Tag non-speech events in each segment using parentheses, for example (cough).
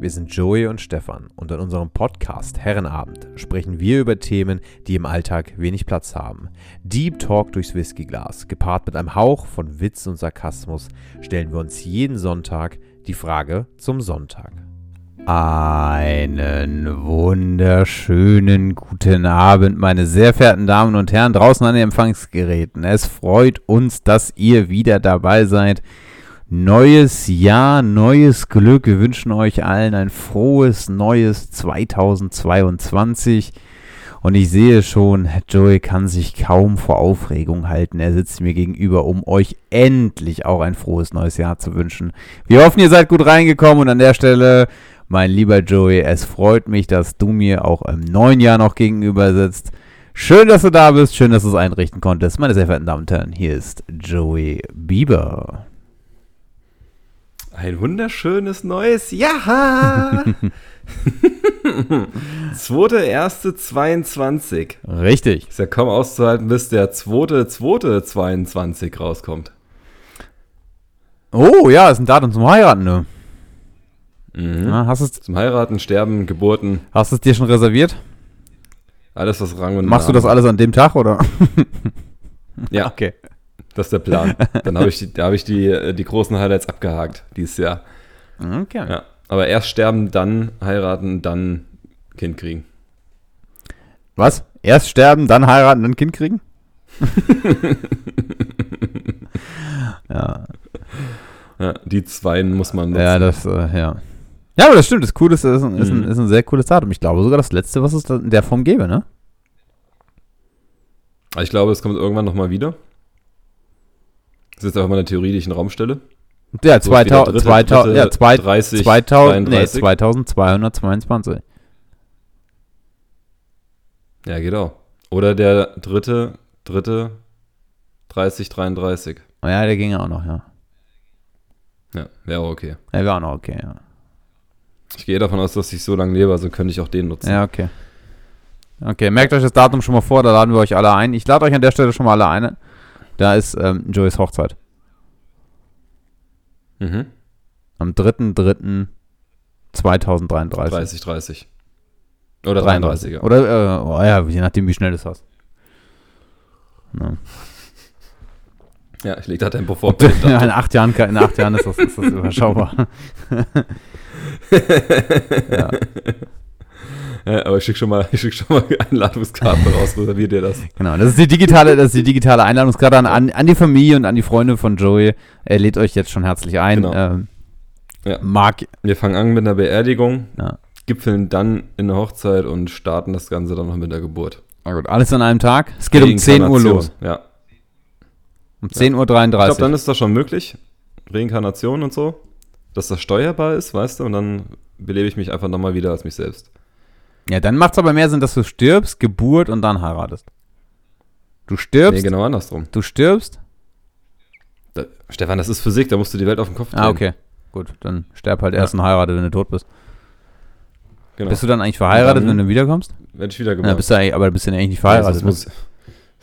Wir sind Joey und Stefan und in unserem Podcast Herrenabend sprechen wir über Themen, die im Alltag wenig Platz haben. Deep Talk durchs Whiskyglas, gepaart mit einem Hauch von Witz und Sarkasmus, stellen wir uns jeden Sonntag die Frage zum Sonntag. Einen wunderschönen guten Abend, meine sehr verehrten Damen und Herren draußen an den Empfangsgeräten. Es freut uns, dass ihr wieder dabei seid Neues Jahr, neues Glück. Wir wünschen euch allen ein frohes neues 2022. Und ich sehe schon, Joey kann sich kaum vor Aufregung halten. Er sitzt mir gegenüber, um euch endlich auch ein frohes neues Jahr zu wünschen. Wir hoffen, ihr seid gut reingekommen und an der Stelle, mein lieber Joey, es freut mich, dass du mir auch im neuen Jahr noch gegenüber sitzt. Schön, dass du da bist, schön, dass du es einrichten konntest. Meine sehr verehrten Damen und Herren, hier ist Joey Bieber. Ein wunderschönes neues Jahr. (laughs) Zweite, erste 22. Richtig. Ist ja kaum auszuhalten, bis der zweite, zweite 22 rauskommt. Oh ja, ist ein Datum zum Heiraten, ne? Mhm. Ja, hast es, Zum Heiraten, Sterben, Geburten, hast es dir schon reserviert? alles was Rang und Machst du Namen- das alles an dem Tag, oder? Ja, (laughs) Okay. Das ist der Plan. Dann habe ich, die, da hab ich die, äh, die großen Highlights abgehakt dieses Jahr. Okay. Ja. Aber erst sterben, dann heiraten, dann Kind kriegen. Was? Erst sterben, dann heiraten, dann Kind kriegen? (laughs) ja, Ja, die zwei muss man nutzen. ja, das, äh, ja. Ja, aber das stimmt, das cool ist, ist, ein, ist, ein, Mhm. ist ein sehr cooles Datum. Ich glaube sogar das letzte, was es in der Form gäbe, ne? Ich glaube, es kommt irgendwann nochmal wieder. Das ist jetzt auch mal eine Theorie, die ich in den Raum stelle. Ja, Sowas wie der 2000, dritte, 2000, dritte, ja, zwei- 30, 2000, nee, 33. 2222. Ja, genau. Oder der dritte, dritte, 30, 33. Oh ja, der ging ja auch noch, ja. Ja, wäre auch okay. Er wäre auch noch okay, ja. Ich gehe davon aus, dass ich so lange lebe, also könnte ich auch den nutzen. Ja, okay. Okay, merkt euch das Datum schon mal vor, da laden wir euch alle ein. Ich lade euch an der Stelle schon mal alle ein. Da ist ähm, Joeys Hochzeit. Mhm. Am 3.3.2033. 30, 30. Oder 33, ja. Oder, äh, oh ja, je nachdem, wie schnell du es hast. Ja. Ja, ich lege da Tempo vor. in, acht Jahren, in acht Jahren ist das, ist das überschaubar. (laughs) ja. Ja, aber ich schicke schon mal, ich schick schon mal (laughs) Einladungskarten raus, reservier dir das. Genau, das ist die digitale, das ist die digitale Einladungskarte an, an, die Familie und an die Freunde von Joey. Er lädt euch jetzt schon herzlich ein. Genau. Ähm, Ja. Marc, Wir fangen an mit einer Beerdigung, ja. gipfeln dann in der Hochzeit und starten das Ganze dann noch mit der Geburt. Na gut, alles an einem Tag. Es geht um 10 Uhr los. Ja. Um 10.33 Uhr. Ich glaube, dann ist das schon möglich. Reinkarnation und so. Dass das steuerbar ist, weißt du, und dann belebe ich mich einfach nochmal wieder als mich selbst. Ja, dann macht es aber mehr Sinn, dass du stirbst, Geburt und dann heiratest. Du stirbst, Nee, genau andersrum. du stirbst. Da, Stefan, das ist Physik, da musst du die Welt auf den Kopf drehen. Ah, okay. Gut, dann sterb halt erst und heirate, wenn du tot bist. Genau. Bist du dann eigentlich verheiratet, Dann- wenn du wiederkommst? Werde ich wieder Ja, bist du aber bist du eigentlich nicht Ja, verheiratet. sonst, muss,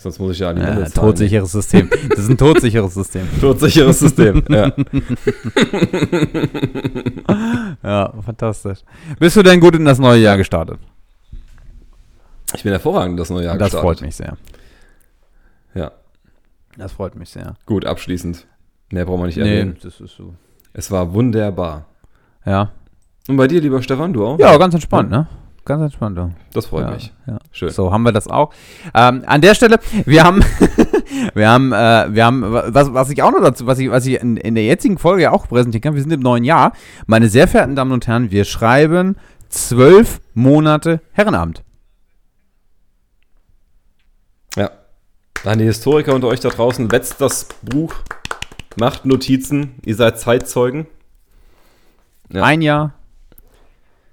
sonst muss ich ja an die ja, zahlen. todsicheres System. Das ist ein todsicheres System. (laughs) Todsicheres System, ja. (laughs) Ja, fantastisch. Bist du denn gut in das neue Jahr gestartet? Ich bin hervorragend in das neue Jahr das gestartet. freut mich sehr. Ja, Das freut mich sehr. gut, abschließend. Mehr brauchen wir nicht erwähnen. das ist so. Es war wunderbar. Ja. Und bei dir, lieber Stefan, du auch? Ja, ganz entspannt, ne? Ganz entspannt, ja. Das freut ja, mich. Ja. Schön. So haben wir das auch. Ähm, an der Stelle, wir haben, (laughs) wir haben, äh, wir haben, was, was ich auch noch dazu, was ich, was ich in, in der jetzigen Folge auch präsentieren kann, wir sind im neuen Jahr. Meine sehr verehrten Damen und Herren, wir schreiben zwölf Monate Herrenabend. Ja. An die Historiker unter euch da draußen, wetzt das Buch, macht Notizen, ihr seid Zeitzeugen. Ja. Ein Jahr,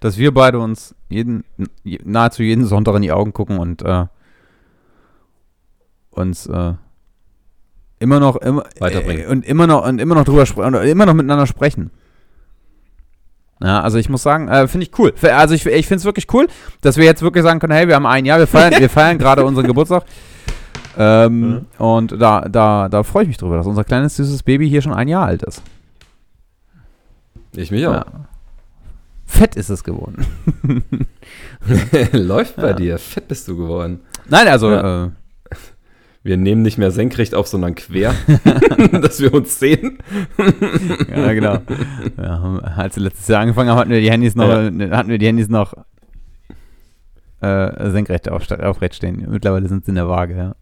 dass wir beide uns jeden, nahezu jeden Sonntag in die Augen gucken und äh, uns äh, immer noch immer Weiterbringen. äh, und immer noch und immer noch drüber sprechen immer noch miteinander sprechen. Ja, also ich muss sagen, äh, finde ich cool. Also ich, ich finde es wirklich cool, dass wir jetzt wirklich sagen können, hey, wir haben ein Jahr, wir feiern, wir feiern gerade (laughs) unseren Geburtstag. Ähm, Und da, da, da freue ich mich drüber, dass unser kleines süßes Baby hier schon ein Jahr alt ist. Ich mich auch. Ja. Fett ist es geworden. (laughs) Läuft bei Ja. dir. Fett bist du geworden. Nein, also, Ja. äh, Wir nehmen nicht mehr senkrecht auf, sondern quer, (laughs) dass wir uns sehen. ja, genau. Ja, als wir letztes Jahr angefangen haben, hatten wir die Handys noch, hatten wir die Handys noch äh, senkrecht auf, aufrecht stehen. Mittlerweile sind sie in der Waage, ja.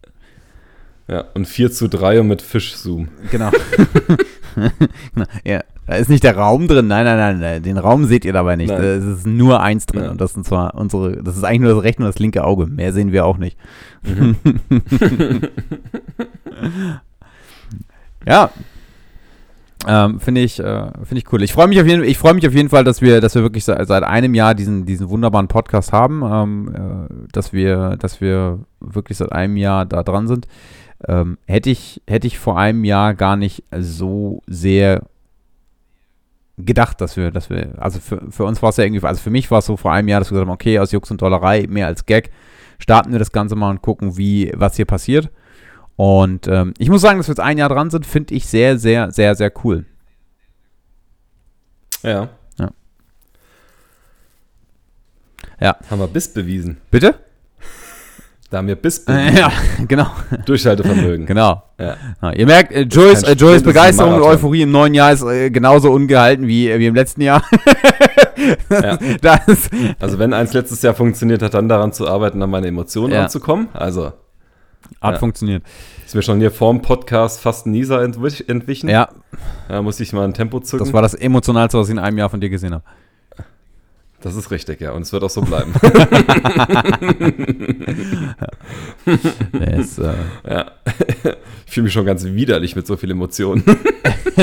Ja, und 4 zu 3 und mit Fischzoom. Genau. (laughs) (laughs) Genau. ja, da ist nicht der Raum drin. Nein, nein, nein, nein. Den Raum seht ihr dabei nicht. Nein. Es ist nur eins drin. Ja. Und das sind zwar unsere, das ist eigentlich nur das rechte und das linke Auge. Mehr sehen wir auch nicht. (laughs) (laughs) ja. Ähm, finde ich, äh, finde ich cool. Ich freue mich auf jeden, ich freue mich auf jeden Fall, dass wir, dass wir wirklich seit, seit einem Jahr diesen, diesen wunderbaren Podcast haben, ähm, äh, dass wir, dass wir wirklich seit einem Jahr da dran sind. Ähm, hätte ich, hätte ich vor einem Jahr gar nicht so sehr gedacht, dass wir, dass wir, also für, für uns war es ja irgendwie, also für mich war es so vor einem Jahr, dass wir gesagt haben, okay, aus Jux und Tollerei, mehr als Gag, starten wir das Ganze mal und gucken, wie, was hier passiert. Und ähm, ich muss sagen, dass wir jetzt ein Jahr dran sind, finde ich sehr, sehr, sehr, sehr cool. Ja. Ja. Ja. Haben wir Biss bewiesen. Bitte? Da haben wir. Äh, ja, genau, Durchhaltevermögen. (laughs) genau. Ja. Ja, ihr merkt, äh, Joyce, äh, Joyce das Begeisterung und. Euphorie im neuen Jahr ist äh, genauso ungehalten wie, äh, wie im letzten Jahr. (laughs) Ja. das, Also wenn eins letztes Jahr funktioniert hat, dann daran zu arbeiten, an meine Emotionen Ja. ranzukommen. Also hat funktioniert. ist mir schon hier vorm Podcast fast entwich, entwichen. Ja, Da muss ich mal ein Tempo zücken. das war das Emotionalste, was ich in einem Jahr von dir gesehen habe. Das ist richtig, ja. Und es wird auch so bleiben. (laughs) (laughs) Ist, äh, ja. Ich fühle mich schon ganz widerlich mit so viel Emotionen.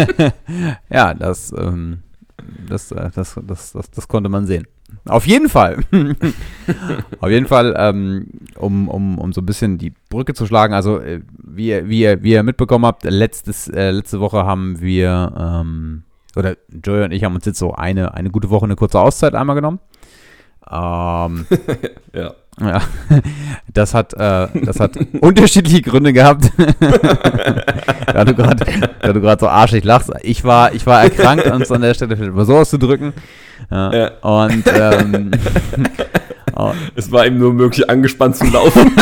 (laughs) ja, das, ähm, das, äh, das, das, das, das konnte man sehen. Auf jeden Fall. Auf jeden Fall, ähm, um, um, um so ein bisschen die Brücke zu schlagen. Also, äh, wie, ihr- wie, wie ihr mitbekommen habt, letztes, äh, letzte Woche haben wir, ähm, oder Joey und ich haben uns jetzt so eine, eine gute Woche, eine kurze Auszeit einmal genommen. Ähm, (laughs) ja. ja, das hat, äh, das hat (laughs) unterschiedliche Gründe gehabt. (laughs) da du gerade so arschig lachst. Ich war, ich war erkrankt, um es an der Stelle vielleicht mal so auszudrücken. Ja, Ja. Und ähm, oh, Es war ihm nur möglich, angespannt zu laufen.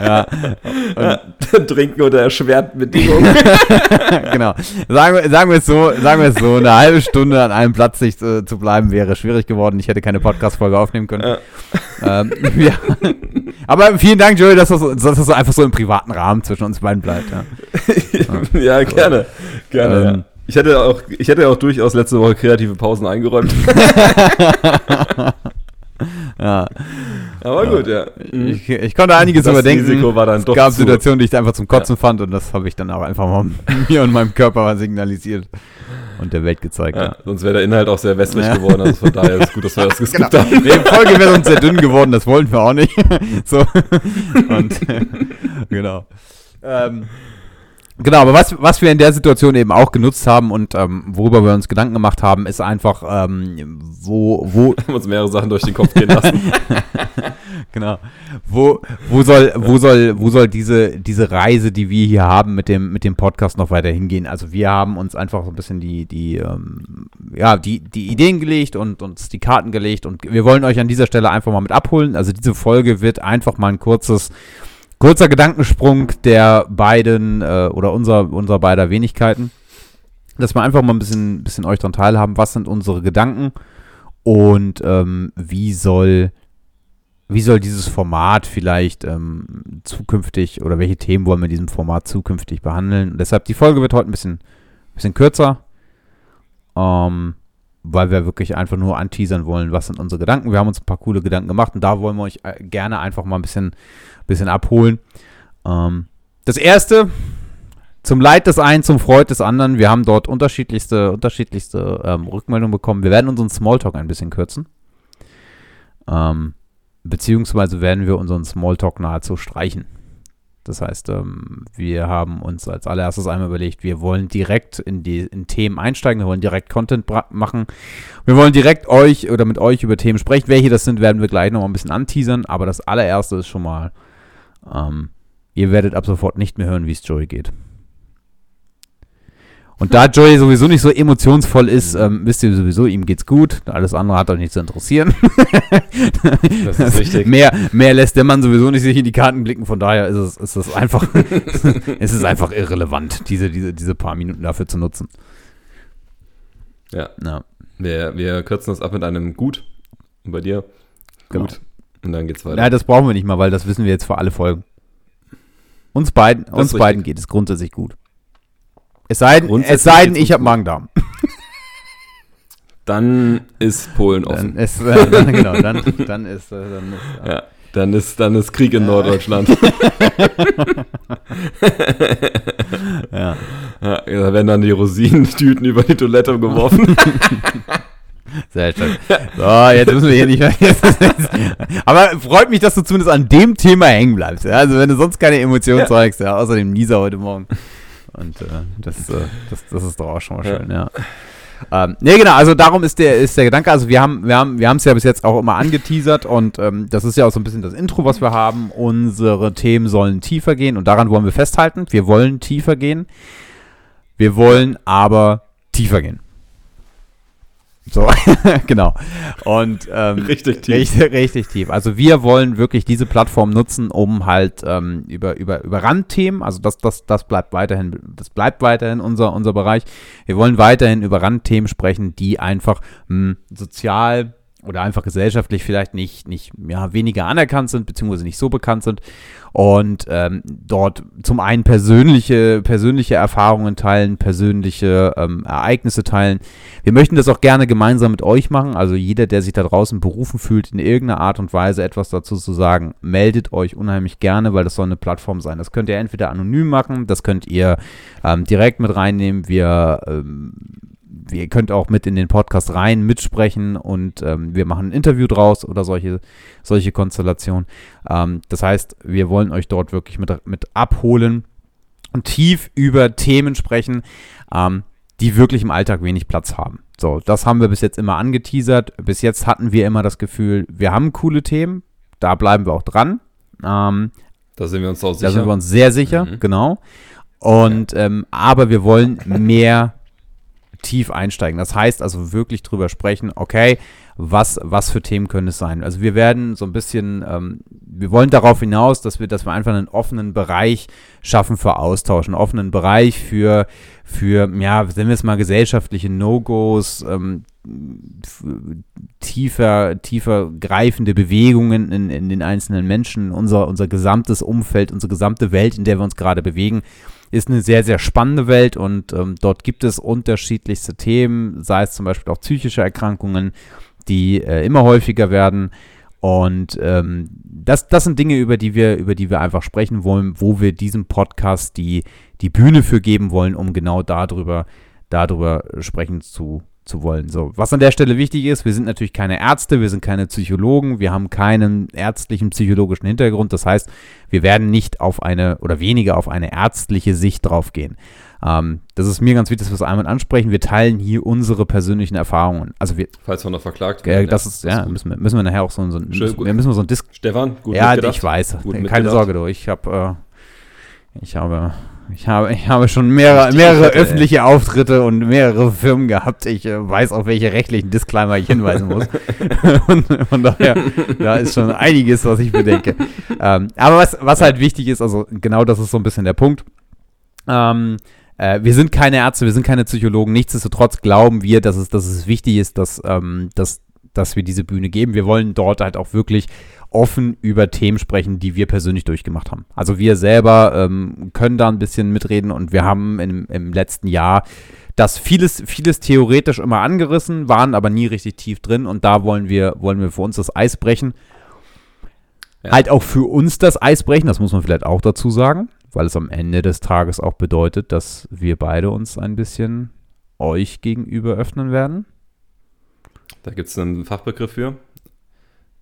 Ja, (laughs) Trinken unter erschwerten Bedingungen. (laughs) genau. Sagen wir, sagen wir es so, sagen wir es so, eine halbe Stunde an einem Platz sich äh, zu bleiben wäre schwierig geworden. Ich hätte keine Podcast-Folge aufnehmen können. Ja. Ähm, (laughs) ja. Aber vielen Dank, Joey, dass das, dass das einfach so im privaten Rahmen zwischen uns beiden bleibt. Ja. ja, gerne. Gerne. Ähm. Ich hätte auch, ich hätte auch durchaus letzte Woche kreative Pausen eingeräumt. (laughs) Ja. Aber gut, ja. Mhm. Ich, ich konnte einiges Das überdenken. Risiko war dann es doch gab zu- Situationen, die ich einfach zum Kotzen fand und das habe ich dann auch einfach mal (laughs) mir und meinem Körper mal signalisiert und der Welt gezeigt. Ja, Ja. sonst wäre der Inhalt auch sehr wässrig Ja. geworden. Also von daher ist es gut, dass wir das (laughs) Genau. geskippt haben. Die Folge wäre uns sehr dünn geworden, das wollten wir auch nicht. so. Und genau. Ähm, genau, aber was, was wir in der Situation eben auch genutzt haben und ähm, worüber wir uns Gedanken gemacht haben, ist einfach, ähm, wo, wo, (laughs) haben uns mehrere Sachen durch den Kopf gehen lassen. (laughs) Genau. Wo, wo soll, wo soll, wo soll diese, diese Reise, die wir hier haben, mit dem, mit dem Podcast noch weiter hingehen? Also wir haben uns einfach so ein bisschen die, die, ähm, ja, die, die Ideen gelegt und uns die Karten gelegt und wir wollen euch an dieser Stelle einfach mal mit abholen. Also diese Folge wird einfach mal ein kurzes, kurzer Gedankensprung der beiden äh, oder unser, unser beider Wenigkeiten. Dass wir einfach mal ein bisschen, bisschen euch daran teilhaben, was sind unsere Gedanken und ähm, wie soll wie soll dieses Format vielleicht ähm, zukünftig oder welche Themen wollen wir in diesem Format zukünftig behandeln? Und deshalb die Folge wird heute ein bisschen, bisschen kürzer, ähm, weil wir wirklich einfach nur anteasern wollen, was sind unsere Gedanken. Wir haben uns ein paar coole Gedanken gemacht und da wollen wir euch äh, gerne einfach mal ein bisschen, bisschen abholen. Ähm, das erste, zum Leid des einen, zum Freud des anderen. Wir haben dort unterschiedlichste, unterschiedlichste ähm, Rückmeldungen bekommen. Wir werden unseren Smalltalk ein bisschen kürzen. Ähm, beziehungsweise werden wir unseren Smalltalk nahezu streichen. Das heißt, ähm, wir haben uns als allererstes einmal überlegt, wir wollen direkt in die in Themen einsteigen, wir wollen direkt Content machen. Wir wollen direkt euch oder mit euch über Themen sprechen. Welche das sind, werden wir gleich noch mal ein bisschen anteasern. Aber das allererste ist schon mal, ähm, ihr werdet ab sofort nicht mehr hören, wie es Joey geht. Und da Joey sowieso nicht so emotionsvoll ist, ähm, wisst ihr sowieso, ihm geht's gut. Alles andere hat euch nicht zu interessieren. (laughs) Das ist richtig. mehr, mehr lässt der Mann sowieso nicht sich in die Karten blicken. Von daher ist es, ist es einfach, (laughs) es ist einfach irrelevant, diese, diese, diese paar Minuten dafür zu nutzen. Ja. Ja, Wir, wir kürzen das ab mit einem Gut. Und bei dir? Genau. Gut. Und dann geht's weiter. ja das brauchen wir nicht mal, weil das wissen wir jetzt für alle Folgen. Uns beiden, uns beiden geht es grundsätzlich gut. Es sei denn, es sei denn ich habe. Magen-Darm. (laughs) Dann ist Polen offen. Dann ist, äh, (laughs) dann, genau, dann, dann ist, äh, dann ist, Ja. Dann ist, dann ist Krieg in Norddeutschland. (laughs) ja. Ja, da werden dann die Rosinentüten über die Toilette geworfen. Sehr schön. So, jetzt müssen wir hier nicht mehr. Aber freut mich, dass du zumindest an dem Thema hängen bleibst. Ja? Also, wenn du sonst keine Emotionen Ja. zeigst, ja, außer dem Lisa heute Morgen. Und äh, das, äh, das, das ist doch auch schon mal Ja. schön, ja. Ähm, nee, genau, also darum ist der, ist der Gedanke, also wir haben wir haben wir haben es ja bis jetzt auch immer angeteasert und ähm, das ist ja auch so ein bisschen das Intro, was wir haben. Unsere Themen sollen tiefer gehen und daran wollen wir festhalten. Wir wollen tiefer gehen. Wir wollen aber tiefer gehen. So, (laughs) genau. Und ähm, Richtig tief. Richtig, richtig tief. Also wir wollen wirklich diese Plattform nutzen, um halt ähm, über, über, über Randthemen, also das, das, das bleibt weiterhin, das bleibt weiterhin unser, unser Bereich. Wir wollen weiterhin über Randthemen sprechen, die einfach mh, sozial oder einfach gesellschaftlich vielleicht nicht, nicht ja, weniger anerkannt sind, beziehungsweise nicht so bekannt sind. Und ähm, dort zum einen persönliche, persönliche Erfahrungen teilen, persönliche ähm, Ereignisse teilen. Wir möchten das auch gerne gemeinsam mit euch machen. Also jeder, der sich da draußen berufen fühlt, in irgendeiner Art und Weise etwas dazu zu sagen, meldet euch unheimlich gerne, weil das soll eine Plattform sein. Das könnt ihr entweder anonym machen, das könnt ihr ähm, direkt mit reinnehmen. Wir ähm, ihr könnt auch mit in den Podcast rein mitsprechen und ähm, wir machen ein Interview draus oder solche, solche Konstellationen. Ähm, das heißt, wir wollen euch dort wirklich mit, mit abholen und tief über Themen sprechen, ähm, die wirklich im Alltag wenig Platz haben. So, das haben wir bis jetzt immer angeteasert. Bis jetzt hatten wir immer das Gefühl, wir haben coole Themen, da bleiben wir auch dran. Ähm, Da sind wir uns auch da sind sicher. wir uns sehr sicher, Mhm. genau. Und ähm, aber wir wollen mehr tief einsteigen. Das heißt also wirklich drüber sprechen, okay, was, was für Themen können es sein? Also wir werden so ein bisschen, ähm, wir wollen darauf hinaus, dass wir, dass wir einfach einen offenen Bereich schaffen für Austausch, einen offenen Bereich für, für, ja, nennen wir es mal gesellschaftliche No-Gos, ähm, tiefer, tiefer greifende Bewegungen in, in den einzelnen Menschen, unser, unser gesamtes Umfeld, unsere gesamte Welt, in der wir uns gerade bewegen, ist eine sehr, sehr spannende Welt und ähm, dort gibt es unterschiedlichste Themen, sei es zum Beispiel auch psychische Erkrankungen, die äh, immer häufiger werden. Und ähm, das, das sind Dinge, über die wir, über die wir einfach sprechen wollen, wo wir diesem Podcast die, die Bühne für geben wollen, um genau darüber, darüber sprechen zu, zu wollen. So, was an der Stelle wichtig ist, wir sind natürlich keine Ärzte, wir sind keine Psychologen, wir haben keinen ärztlichen, psychologischen Hintergrund. Das heißt, wir werden nicht auf eine oder weniger auf eine ärztliche Sicht draufgehen. Ähm, das ist mir ganz wichtig, dass wir es einmal ansprechen. Wir teilen hier unsere persönlichen Erfahrungen. Also wir, Falls wir noch verklagt äh, werden. das ist, ja, gut. müssen wir, müssen wir nachher auch so, so, Schön, müssen, gut. wir müssen wir so ein Disk Stefan, gut ja, mitgedacht. ich weiß. Gut Keine mitgedacht. Sorge, du. Ich habe, äh, ich habe, ich habe, ich habe schon mehrere, mehrere fette, ey. öffentliche Auftritte und mehrere Firmen gehabt. Ich äh, weiß, auf welche rechtlichen Disclaimer ich hinweisen muss. (laughs) und von daher, da ist schon einiges, was ich bedenke. Ähm, aber was, was halt wichtig ist, also genau das ist so ein bisschen der Punkt. Ähm, äh, wir sind keine Ärzte, wir sind keine Psychologen. Nichtsdestotrotz glauben wir, dass es, dass es wichtig ist, dass, ähm, dass, dass wir diese Bühne geben. Wir wollen dort halt auch wirklich offen über Themen sprechen, die wir persönlich durchgemacht haben. Also wir selber ähm, können da ein bisschen mitreden und wir haben im, im letzten Jahr das vieles, vieles theoretisch immer angerissen, waren aber nie richtig tief drin und da wollen wir, wollen wir für uns das Eis brechen. Ja. Halt auch für uns das Eis brechen, das muss man vielleicht auch dazu sagen, weil es am Ende des Tages auch bedeutet, dass wir beide uns ein bisschen euch gegenüber öffnen werden. Da gibt es einen Fachbegriff für.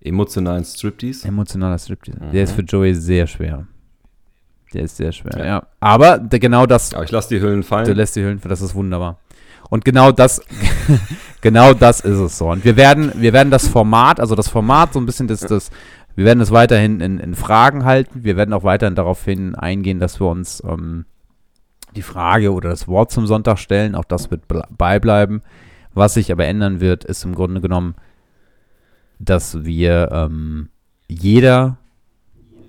Emotionalen Striptease. Emotionaler Striptease. Mhm. Der ist für Joey sehr schwer. Der ist sehr schwer, ja. Ja. Aber der, genau das, Aber ich lasse die Hüllen fallen. du lässt die Hüllen für, das ist wunderbar. Und genau das, (laughs) genau das ist es so. Und wir werden, wir werden das Format, also das Format so ein bisschen das, das wir werden es weiterhin in, in Fragen halten. Wir werden auch weiterhin darauf hin eingehen, dass wir uns ähm, die Frage oder das Wort zum Sonntag stellen. Auch das wird beibleiben. Was sich aber ändern wird, ist im Grunde genommen, dass wir ähm, jeder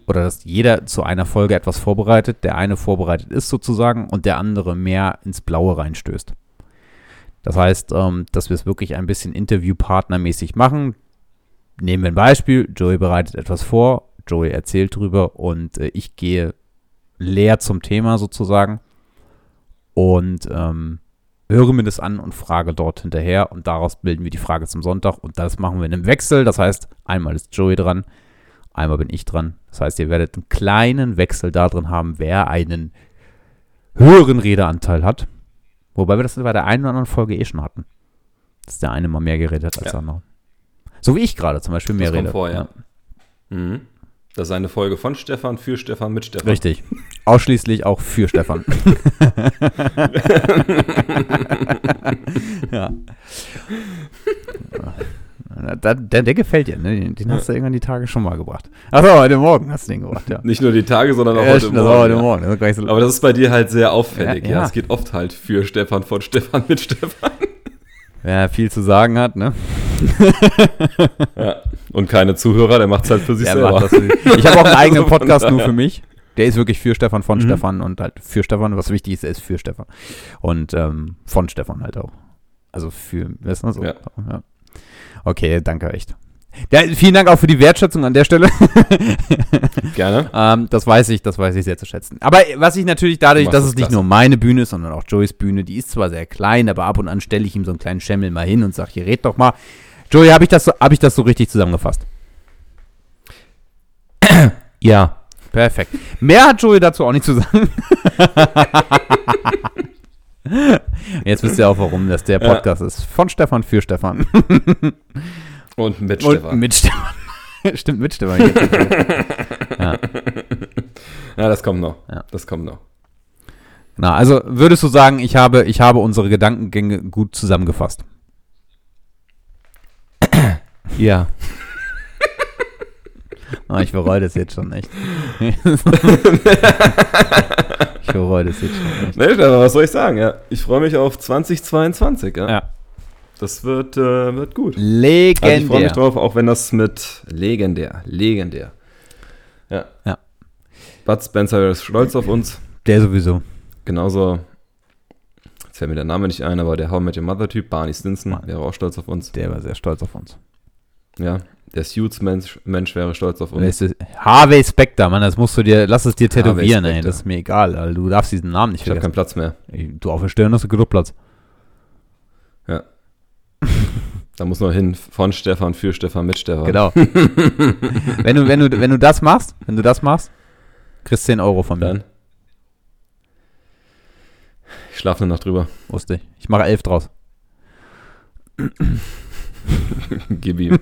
oder dass jeder zu einer Folge etwas vorbereitet, der eine vorbereitet ist sozusagen und der andere mehr ins Blaue reinstößt. Das heißt, ähm, dass wir es wirklich ein bisschen interviewpartnermäßig machen. Nehmen wir ein Beispiel, Joey bereitet etwas vor, Joey erzählt drüber und äh, ich gehe leer zum Thema sozusagen und ähm, höre mir das an und frage dort hinterher und daraus bilden wir die Frage zum Sonntag und das machen wir in einem Wechsel. Das heißt, einmal ist Joey dran, einmal bin ich dran. Das heißt, ihr werdet einen kleinen Wechsel da drin haben, wer einen höheren Redeanteil hat. Wobei wir das bei der einen oder anderen Folge eh schon hatten. Dass der eine mal mehr geredet hat als ja. der andere. So wie ich gerade zum Beispiel mehr das rede. Vor, ja. ja. Mhm. Das ist eine Folge von Stefan, für Stefan, mit Stefan. Richtig. Ausschließlich auch für Stefan. (laughs) ja. Der, der, der, gefällt dir, ne? Den, den hast du irgendwann die Tage schon mal gebracht. Achso, heute Morgen hast du den gebracht, ja. Nicht nur die Tage, sondern auch ja, heute, Morgen, heute ja. Morgen. Das so Aber das ist bei dir halt sehr auffällig, ja. ja. Es geht oft halt für Stefan, von Stefan, mit Stefan. Wer viel zu sagen hat, ne? (laughs) ja. Und keine Zuhörer, der macht es halt für sich der selber. Für ich habe auch einen eigenen (laughs) Podcast nur für mich. Der ist wirklich für Stefan, von mhm. Stefan und halt für Stefan. Was wichtig ist, er ist für Stefan. Und ähm, von Stefan halt auch. Also für, weißt du, so. Ja. ja. Okay, danke echt. Ja, vielen Dank auch für die Wertschätzung an der Stelle. (laughs) Gerne. ähm, das weiß ich, das weiß ich sehr zu schätzen. Aber was ich natürlich dadurch, dass es nicht nur meine Bühne ist, sondern auch Joeys Bühne, die ist zwar sehr klein, aber ab und an stelle ich ihm so einen kleinen Schemmel mal hin und sage, hier red doch mal. Joey, habe ich, das so, hab ich das so richtig zusammengefasst? (coughs) ja. Perfekt. Mehr hat Joey dazu auch nicht zu sagen. (laughs) Jetzt wisst ihr auch, warum das der Podcast ja. ist. Von Stefan für Stefan. (laughs) Und mit Und Stefan. Mit Stefan. (laughs) Stimmt, mit Stefan. ja. (laughs) ja, das kommt noch. Ja. Das kommt noch. Na, also würdest du sagen, ich habe, ich habe unsere Gedankengänge gut zusammengefasst? (coughs) ja. Oh, (laughs) ich bereue das jetzt schon echt. ich bereue das jetzt schon echt. Nee, was soll ich sagen? Ja, ich freue mich auf 2022. Ja. ja. Das wird, äh, wird gut. Legendär. Also ich freue mich drauf, auch wenn das mit legendär, legendär. Ja. Ja. Bud Spencer ist stolz auf uns. Der sowieso. Genauso, jetzt fällt mir der Name nicht ein, aber der How Met Your Mother Typ, Barney Stinson, wäre auch stolz auf uns. Der war sehr stolz auf uns. Ja, der Suits-Mensch Mensch wäre stolz auf uns. Harvey Specter, Mann, das musst du dir, lass es dir tätowieren, ey, das ist mir egal, also, du darfst diesen Namen nicht ich vergessen. Ich habe keinen Platz mehr. Du auf der Stirn hast du genug Platz. Da muss noch hin von Stefan für Stefan mit Stefan. Genau. (laughs) wenn, du, wenn, du, wenn du das machst, wenn du das machst, kriegst du 10 Euro von mir. Dann. Ich schlafe eine Nacht drüber. Wusste ich. Ich mache 11 draus. (laughs) Gib ihm.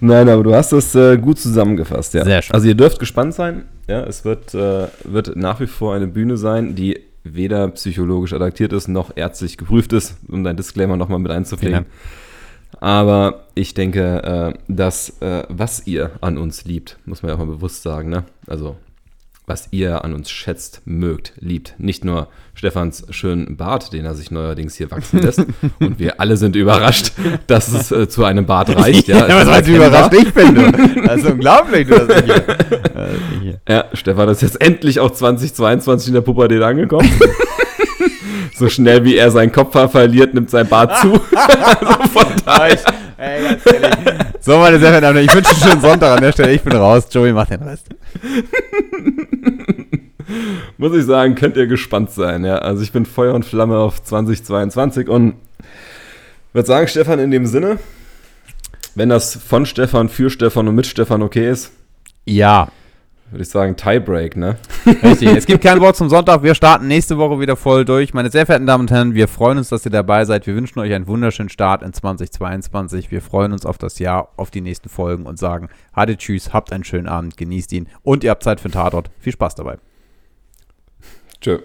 Nein, aber du hast das äh, gut zusammengefasst, ja. Sehr schön. Also ihr dürft gespannt sein. Ja, es wird, äh, wird nach wie vor eine Bühne sein, die weder psychologisch adaptiert ist, noch ärztlich geprüft ist, um dein Disclaimer nochmal mit einzupflegen. Aber ich denke, äh, dass äh, was ihr an uns liebt, muss man ja auch mal bewusst sagen, ne? Also was ihr an uns schätzt, mögt, liebt. Nicht nur Stefans schönen Bart, den er sich neuerdings hier wachsen lässt. (laughs) Und wir alle sind überrascht, dass es äh, zu einem Bart (laughs) reicht. Ja, ja was heißt überrascht ich bin, du. Das ist unglaublich, du. Das (laughs) hier. Ja, Stefan ist jetzt endlich auch 2022 in der Pubertät angekommen. So schnell wie er seinen Kopfhaar verliert, nimmt sein Bart zu. (laughs) also von daher. Ey, ganz ehrlich. So, meine sehr verehrten Damen ich wünsche einen schönen Sonntag an der Stelle. Ich bin raus. Joey macht den Rest. (laughs) Muss ich sagen, könnt ihr gespannt sein. Ja, also ich bin Feuer und Flamme auf 2022 und würde sagen, Stefan, in dem Sinne, wenn das von Stefan, für Stefan und mit Stefan okay ist. Ja, würde ich sagen, Tiebreak, ne? (laughs) Richtig. Es gibt kein Wort zum Sonntag. Wir starten nächste Woche wieder voll durch. Meine sehr verehrten Damen und Herren, wir freuen uns, dass ihr dabei seid. Wir wünschen euch einen wunderschönen Start in 2022. Wir freuen uns auf das Jahr, auf die nächsten Folgen und sagen, hatte tschüss, habt einen schönen Abend, genießt ihn und ihr habt Zeit für den Tatort. Viel Spaß dabei. Tschö.